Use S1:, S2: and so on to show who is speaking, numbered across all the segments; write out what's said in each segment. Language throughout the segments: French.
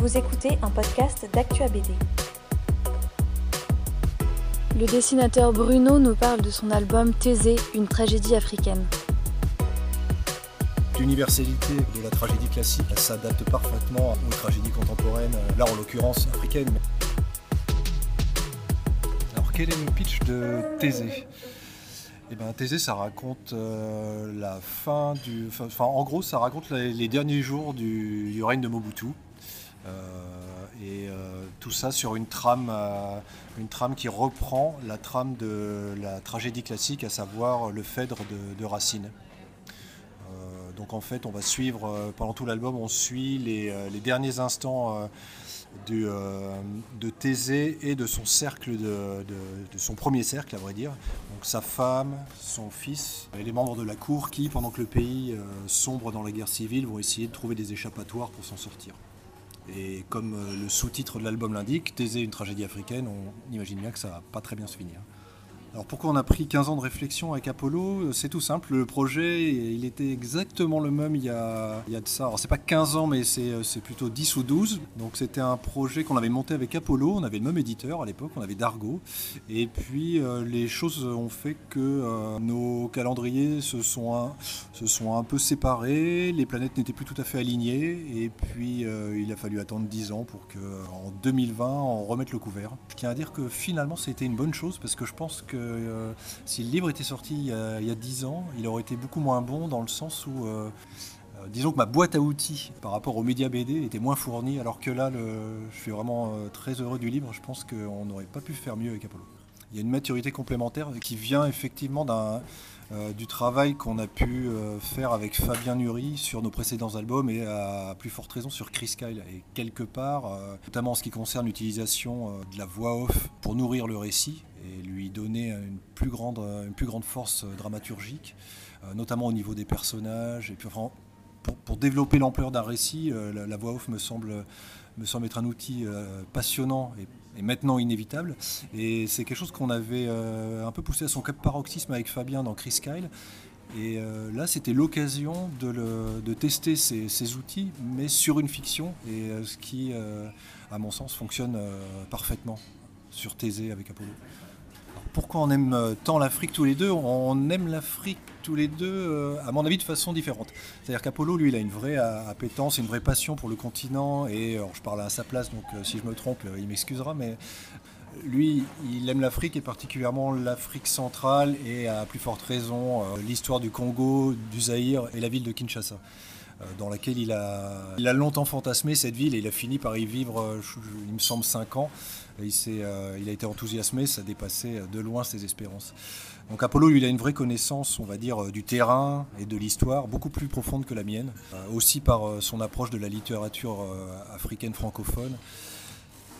S1: Vous écoutez un podcast d'Actua BD. Le dessinateur Bruno nous parle de son album Thésée, une tragédie africaine.
S2: L'universalité de la tragédie classique s'adapte parfaitement aux tragédies contemporaines, là en l'occurrence africaines. Alors quel est le pitch de Thésée? Eh ben, Thésée, ça raconte euh, la fin du. Enfin, en gros, ça raconte les, derniers jours du, règne de Mobutu. Euh, et euh, tout ça sur une trame, une trame qui reprend la trame de la tragédie classique, à savoir le Phèdre de, Racine. donc en fait, on va suivre, pendant tout l'album, on suit les, derniers instants de Thésée et de son cercle, de, son premier cercle, à vrai dire, sa femme, son fils et les membres de la cour qui, pendant que le pays euh, sombre dans la guerre civile, vont essayer de trouver des échappatoires pour s'en sortir. Et comme euh, le sous-titre de l'album l'indique, Thésée, une tragédie africaine, on imagine bien que ça va pas très bien se finir. Alors pourquoi on a pris 15 ans de réflexion avec Apollo? C'est tout simple, le projet il était exactement le même il y a, il y a de ça. Alors c'est pas 15 ans mais c'est plutôt 10 ou 12. Donc c'était un projet qu'on avait monté avec Apollo, on avait le même éditeur à l'époque, on avait Dargo. Et puis euh, les choses ont fait que euh, nos calendriers se sont, un, se sont un peu séparés, les planètes n'étaient plus tout à fait alignées et puis euh, il a fallu attendre 10 ans pour qu'en 2020 on remette le couvert. Je tiens à dire que finalement c'était une bonne chose parce que je pense que euh, si le livre était sorti il y, a, 10 ans, il aurait été beaucoup moins bon dans le sens où, euh, euh, disons que ma boîte à outils par rapport aux médias BD était moins fournie, alors que là, je suis vraiment très heureux du livre. Je pense qu'on n'aurait pas pu faire mieux avec Apollo. Il y a une maturité complémentaire qui vient effectivement d'un euh, du travail qu'on a pu euh, faire avec Fabien Nury sur nos précédents albums et à plus forte raison sur Chris Kyle. Et quelque part, euh, notamment en ce qui concerne l'utilisation de la voix off pour nourrir le récit et lui donner une plus grande, une plus grande force dramaturgique, notamment au niveau des personnages. Et puis, pour, développer l'ampleur d'un récit, la, voix off me semble, me semble être un outil passionnant et et maintenant inévitable. Et c'est quelque chose qu'on avait euh, un peu poussé à son paroxysme avec Fabien dans Chris Kyle. Et euh, là, c'était l'occasion de, tester ces, outils, mais sur une fiction, et euh, ce qui, à mon sens, fonctionne parfaitement sur Thésée avec Apollo pourquoi on aime euh, tant l'Afrique tous les deux On aime l'Afrique tous les deux, euh, à mon avis, de façon différente. C'est-à-dire qu'Apollo, lui, il a une vraie appétence, une vraie passion pour le continent, et je parle à sa place, donc euh, si je me trompe, il m'excusera, mais lui, il aime l'Afrique et particulièrement l'Afrique centrale et à plus forte raison l'histoire du Congo, du Zaïre et la ville de Kinshasa dans laquelle il a, il a longtemps fantasmé cette ville et il a fini par y vivre, il me semble, 5 ans. Euh, il, a été enthousiasmé, ça dépassait de loin ses espérances. Donc Apollo, il a une vraie connaissance, on va dire, euh, du terrain et de l'histoire, beaucoup plus profonde que la mienne, euh, aussi par son approche de la littérature africaine francophone.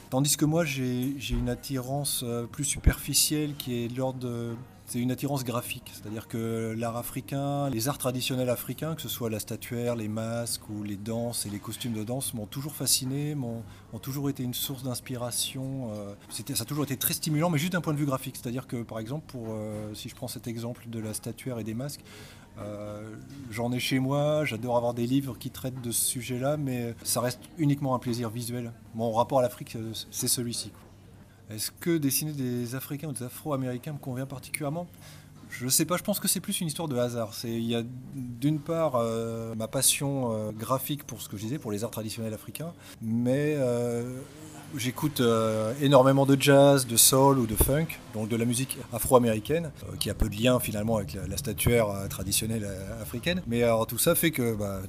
S2: Tandis que moi, j'ai une attirance plus superficielle qui est de l'ordre de c'est une attirance graphique. C'est-à-dire que l'art africain, les arts traditionnels africains, que ce soit la statuaire, les masques ou les danses et les costumes de danse, m'ont toujours fasciné, m'ont toujours été une source d'inspiration. Euh, ça a toujours été très stimulant, mais juste d'un point de vue graphique. C'est-à-dire que, par exemple, euh, si je prends cet exemple de la statuaire et des masques, euh, J'en ai chez moi, j'adore avoir des livres qui traitent de ce sujet-là, mais ça reste uniquement un plaisir visuel. Mon rapport à l'Afrique, c'est celui-ci. Est-ce que dessiner des Africains ou des Afro-Américains me convient particulièrement? Je ne sais pas, je pense que c'est plus une histoire de hasard. Il y a d'une part euh, ma passion euh, graphique pour ce que je disais, pour les arts traditionnels africains, mais euh, J'écoute euh, énormément de jazz, de soul ou de funk, donc de la musique afro-américaine, euh, qui a peu de lien finalement avec la, statuaire euh, traditionnelle africaine. Mais alors tout ça fait que bah,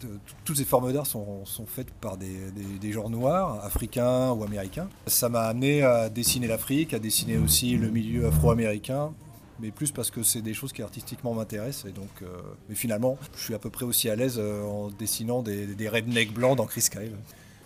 S2: toutes ces formes d'art sont, faites par des, genres noirs, africains ou américains. Ça m'a amené à dessiner l'Afrique, à dessiner aussi le milieu afro-américain mais plus parce que c'est des choses qui artistiquement m'intéressent. Et donc, mais finalement, je suis à peu près aussi à l'aise en dessinant des, des rednecks blancs dans Chris Kyle.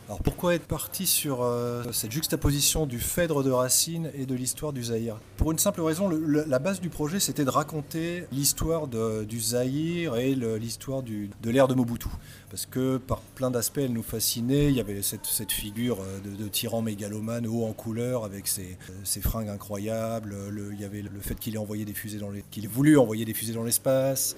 S2: Alors pourquoi être parti sur euh, cette juxtaposition du Phèdre de Racine et de l'histoire du Zaïre? Pour une simple raison, la base du projet c'était de raconter l'histoire du Zaïre et l'histoire de l'ère de Mobutu. Parce que par plein d'aspects elle nous fascinait, il y avait cette, figure euh, de, tyran mégalomane haut en couleur avec ses, fringues incroyables, il y avait le fait qu'il ait, envoyé des fusées dans qu'il ait voulu envoyer des fusées dans l'espace.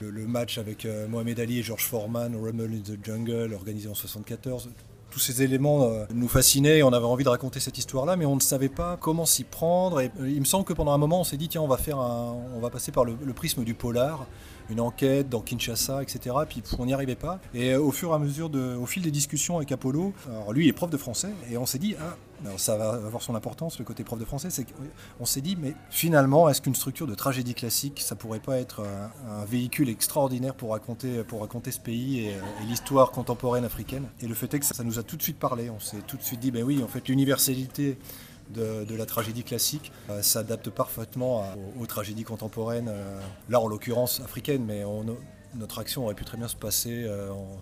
S2: Le, match avec euh, Mohamed Ali et George Foreman, Rumble in the Jungle, organisé en 74 tous ces éléments nous fascinaient et on avait envie de raconter cette histoire-là, mais on ne savait pas comment s'y prendre. Et il me semble que pendant un moment, on s'est dit tiens, on va faire on va passer par le, prisme du polar une enquête dans Kinshasa, etc. Puis on n'y arrivait pas. Et au fur et à mesure, de, au fil des discussions avec Apollo, alors lui est prof de français, et on s'est dit, ah, ça va avoir son importance, le côté prof de français, c'est qu'on s'est dit, mais finalement, est-ce qu'une structure de tragédie classique, ça pourrait pas être un, véhicule extraordinaire pour raconter, pour raconter ce pays et, l'histoire contemporaine africaine? Et le fait est que ça, nous a tout de suite parlé, on s'est tout de suite dit, ben oui, en fait, l'universalité de, la tragédie classique euh, s'adapte parfaitement aux, tragédies contemporaines, euh, là en l'occurrence africaines, mais notre action aurait pu très bien se passer euh, en, euh,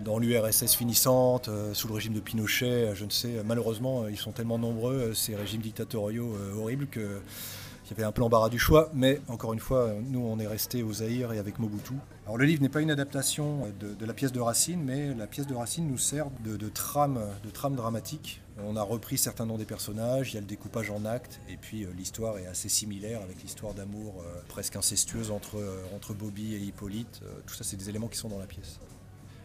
S2: dans l'URSS finissante, euh, sous le régime de Pinochet, euh, je ne sais, malheureusement, ils sont tellement nombreux, ces régimes dictatoriaux horribles, qu'il y avait un peu l'embarras du choix. Mais encore une fois, nous, on est resté au Zaïre et avec Mobutu. Alors le livre n'est pas une adaptation de, la pièce de Racine, mais la pièce de Racine nous sert de, de, trame, de trame dramatique. On a repris certains noms des personnages, il y a le découpage en actes, et puis l'histoire est assez similaire avec l'histoire d'amour presque incestueuse entre, entre Bobby et Hippolyte. tout ça, c'est des éléments qui sont dans la pièce.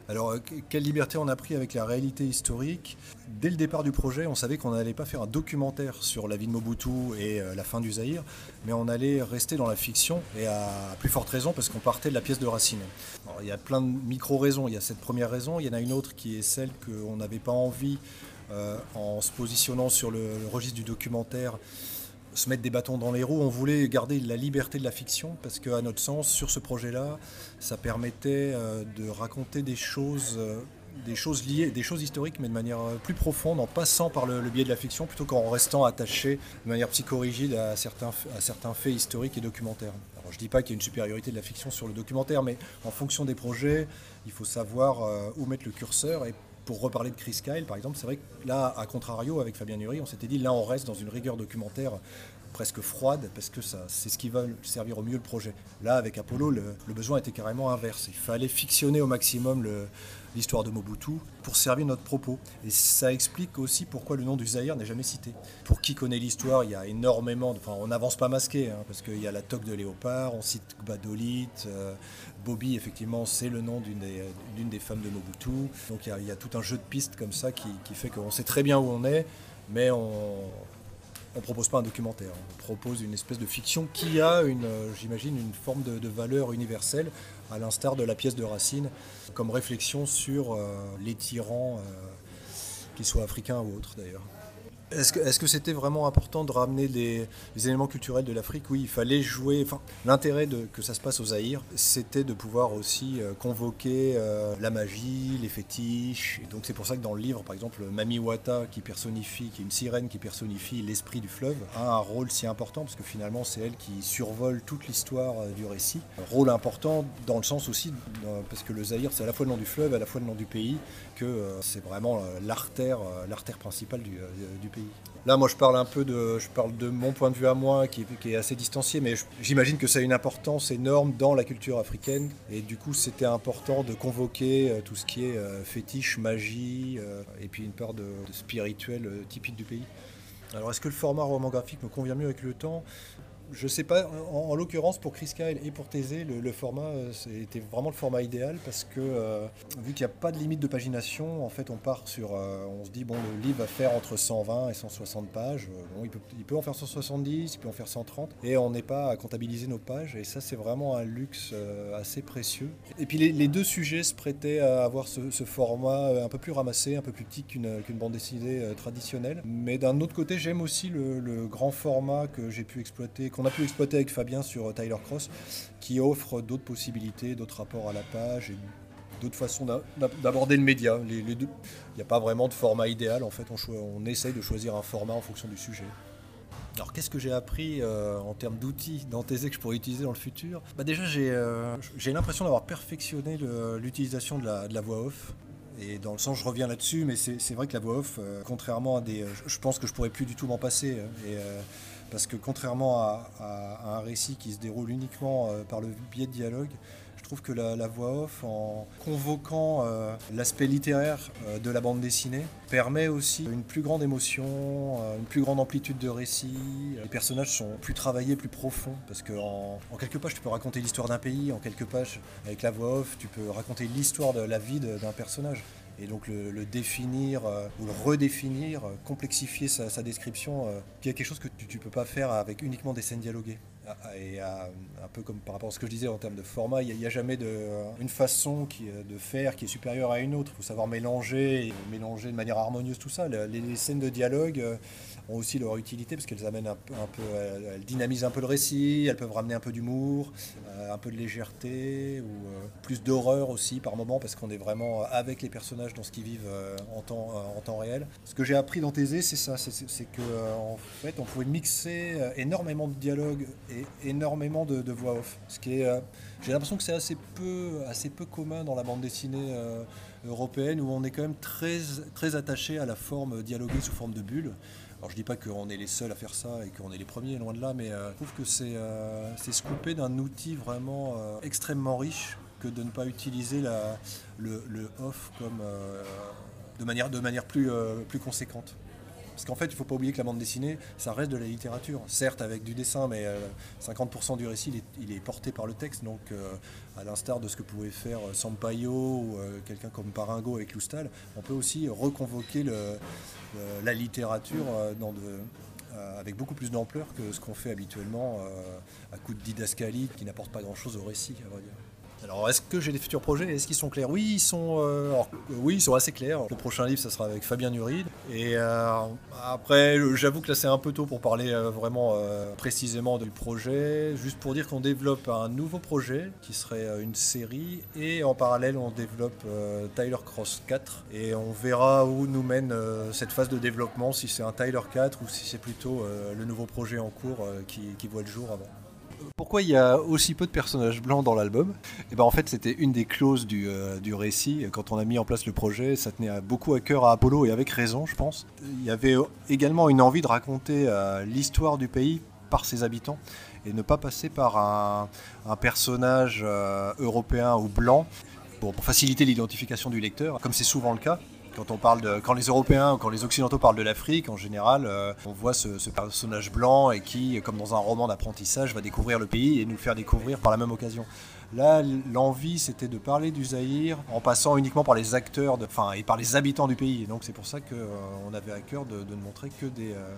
S2: Alors, euh, quelle liberté on a pris avec la réalité historique? Dès le départ du projet, on savait qu'on n'allait pas faire un documentaire sur la vie de Mobutu et euh, la fin du Zaïre, mais on allait rester dans la fiction, et à plus forte raison parce qu'on partait de la pièce de Racine. il y a plein de micro-raisons. Il y a cette première raison, il y en a une autre qui est celle qu'on n'avait pas envie, euh, en se positionnant sur le registre du documentaire, se mettre des bâtons dans les roues. On voulait garder la liberté de la fiction parce qu'à notre sens, sur ce projet-là, ça permettait euh, de raconter des choses, euh, des choses liées, des choses historiques, mais de manière euh, plus profonde, en passant par le, biais de la fiction, plutôt qu'en restant attaché de manière psychorigide à certains, faits historiques et documentaires. Je ne dis pas qu'il y a une supériorité de la fiction sur le documentaire, mais en fonction des projets, il faut savoir où mettre le curseur et pour reparler de Chris Kyle, par exemple, c'est vrai que là, à contrario, avec Fabien Nury, on s'était dit, là, on reste dans une rigueur documentaire presque froide, parce que c'est ce qui va servir au mieux le projet. Là, avec Apollo, le, besoin était carrément inverse. Il fallait fictionner au maximum l'histoire de Mobutu pour servir notre propos. Et ça explique aussi pourquoi le nom du Zaïre n'est jamais cité. Pour qui connaît l'histoire, il y a énormément, enfin on n'avance pas masqué, hein, parce qu'il y a la toque de léopard, on cite Gbadolit, euh, Bobby, effectivement, c'est le nom d'une des, femmes de Mobutu. Donc il y, a, tout un jeu de pistes comme ça qui fait qu'on sait très bien où on est, mais on, on propose pas un documentaire, on propose une espèce de fiction qui a, euh, j'imagine, une forme de, valeur universelle, à l'instar de la pièce de Racine, comme réflexion sur euh, les tyrans, euh, qu'ils soient africains ou autres d'ailleurs. Est-ce que c'était vraiment important de ramener les, éléments culturels de l'Afrique? Oui, il fallait jouer. L'intérêt que ça se passe au Zaïre, c'était de pouvoir aussi euh, convoquer euh, la magie, les fétiches. Donc c'est pour ça que dans le livre, par exemple, Mami Wata, qui personnifie, qui est une sirène qui personnifie l'esprit du fleuve, a un rôle si important parce que finalement c'est elle qui survole toute l'histoire euh, du récit. Un rôle important dans le sens aussi parce que le Zaïre, c'est à la fois le nom du fleuve, à la fois le nom du pays, que c'est vraiment l'artère, principale du pays. Là, moi, je parle un peu de, je parle de mon point de vue à moi, qui est, assez distancié, mais j'imagine que ça a une importance énorme dans la culture africaine. Et du coup, c'était important de convoquer euh, tout ce qui est euh, fétiche, magie, euh, et puis une part de, de spirituel typique du pays. Alors, est-ce que le format roman graphique me convient mieux avec le temps? Je sais pas, en, l'occurrence pour Chris Kyle et pour Thésée, le, format euh, c'était vraiment le format idéal parce que euh, vu qu'il n'y a pas de limite de pagination, en fait on part sur, euh, on se dit bon le livre va faire entre 120 et 160 pages, bon, il, peut, il peut en faire 170, il peut en faire 130 et on n'est pas à comptabiliser nos pages et ça c'est vraiment un luxe assez précieux. Et puis les, deux sujets se prêtaient à avoir ce, format un peu plus ramassé, un peu plus petit qu'une bande dessinée traditionnelle, mais d'un autre côté j'aime aussi le, le grand format que j'ai pu exploiter qu'on a pu exploiter avec Fabien sur euh, Tyler Cross, qui offre d'autres possibilités, d'autres rapports à la page et d'autres façons d'aborder le média. Il n'y a pas vraiment de format idéal, en fait, on, essaye de choisir un format en fonction du sujet. Alors qu'est-ce que j'ai appris euh, en termes d'outils d'Anthésée que je pourrais utiliser dans le futur? Bah Déjà j'ai euh, l'impression d'avoir perfectionné l'utilisation de la, voix off. Et dans le sens, je reviens là-dessus, mais c'est vrai que la voix off, contrairement à des... je pense que je pourrais plus du tout m'en passer. Hein, parce que contrairement à, un récit qui se déroule uniquement euh, par le biais de dialogue, je trouve que la, voix off, en convoquant euh, l'aspect littéraire euh, de la bande dessinée, permet aussi une plus grande émotion, une plus grande amplitude de récit. Les personnages sont plus travaillés, plus profonds, parce qu'en en, quelques pages, tu peux raconter l'histoire d'un pays, en quelques pages, avec la voix off, tu peux raconter l'histoire de la vie d'un personnage. Et donc le, définir ou le redéfinir, complexifier sa, description, qui est quelque chose que tu ne peux pas faire avec uniquement des scènes dialoguées. Ah, et un peu comme par rapport à ce que je disais en termes de format, il n'y a, jamais de, une façon de faire qui est supérieure à une autre. Il faut savoir mélanger, mélanger de manière harmonieuse tout ça. Les, scènes de dialogue euh, ont aussi leur utilité parce qu'elles amènent un peu, elles dynamisent un peu le récit, elles peuvent ramener un peu d'humour, euh, un peu de légèreté ou euh, plus d'horreur aussi par moment parce qu'on est vraiment avec les personnages dans ce qu'ils vivent en temps, réel. Ce que j'ai appris dans Thésée, c'est ça, c'est que fait, on pouvait mixer énormément de dialogues énormément de, voix off. Ce qui est, euh, j'ai l'impression que c'est assez peu, assez peu commun dans la bande dessinée euh, européenne où on est quand même très, très attaché à la forme dialoguée sous forme de bulle. Alors je dis pas qu'on est les seuls à faire ça et qu'on est les premiers, loin de là, mais euh, je trouve que c'est c'est d'un outil vraiment extrêmement riche que de ne pas utiliser le off comme de manière, de manière plus, plus conséquente. Parce qu'en fait, il ne faut pas oublier que la bande dessinée, ça reste de la littérature. Certes, avec du dessin, mais 50% euh, du récit, il est, porté par le texte. Donc, euh, à l'instar de ce que pouvait faire euh, Sampaio ou quelqu'un comme Paringo avec Loustal, on peut aussi reconvoquer la littérature avec beaucoup plus d'ampleur que ce qu'on fait habituellement à coup de didascalie qui n'apporte pas grand-chose au récit, à vrai dire. Alors, est-ce que j'ai des futurs projets? Est-ce qu'ils sont clairs? Oui, ils sont, euh, oui, ils sont assez clairs. Le prochain livre, ça sera avec Fabien Nuride. Et euh, après, j'avoue que là, c'est un peu tôt pour parler euh, vraiment précisément du projet. Juste pour dire qu'on développe un nouveau projet qui serait une série. Et en parallèle, on développe Tyler Cross 4. Et on verra où nous mène cette phase de développement, si c'est un Tyler 4 ou si c'est plutôt le nouveau projet en cours qui voit le jour avant. Pourquoi il y a aussi peu de personnages blancs dans l'album? Et eh ben en fait, c'était une des clauses du, euh, du, récit. Quand on a mis en place le projet, ça tenait beaucoup à cœur à Apollo et avec raison, je pense. Il y avait également une envie de raconter euh, l'histoire du pays par ses habitants et ne pas passer par un, personnage euh, européen ou blanc pour faciliter l'identification du lecteur, comme c'est souvent le cas. Quand on parle de, quand les Européens ou quand les Occidentaux parlent de l'Afrique, en général, euh, on voit ce, personnage blanc et qui, comme dans un roman d'apprentissage, va découvrir le pays et nous le faire découvrir par la même occasion. Là, l'envie, c'était de parler du Zaïre en passant uniquement par les acteurs, et par les habitants du pays. Et donc c'est pour ça qu'on euh, avait à cœur de, ne montrer euh,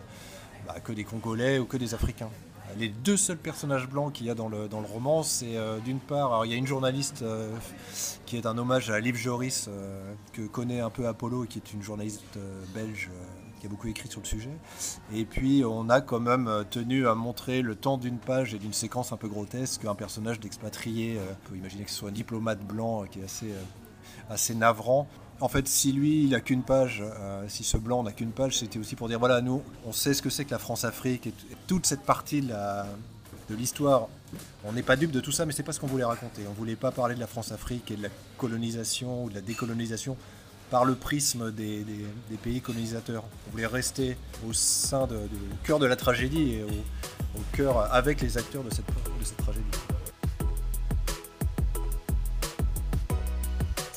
S2: bah, que des Congolais ou que des Africains les deux seuls personnages blancs qu'il y a dans le, dans le roman, c'est euh, d'une part, il y a une journaliste euh, qui est un hommage à Liv Joris, euh, que connaît un peu Apollo, qui est une journaliste belge qui a beaucoup écrit sur le sujet. Et puis on a quand même tenu à montrer le temps d'une page et d'une séquence un peu grotesque, un personnage d'expatrié, on peut imaginer que ce soit un diplomate blanc qui est assez, assez navrant. En fait, si lui, il n'a qu'une page, euh, si ce blanc n'a qu'une page, c'était aussi pour dire voilà, nous, on sait ce que c'est que la France-Afrique et, toute cette partie de, l'histoire. On n'est pas dupe de tout ça, mais c'est pas ce qu'on voulait raconter. On voulait pas parler de la France-Afrique et de la colonisation ou de la décolonisation par le prisme des, pays colonisateurs. On voulait rester au sein du cœur de la tragédie et au, cœur avec les acteurs de cette tragédie.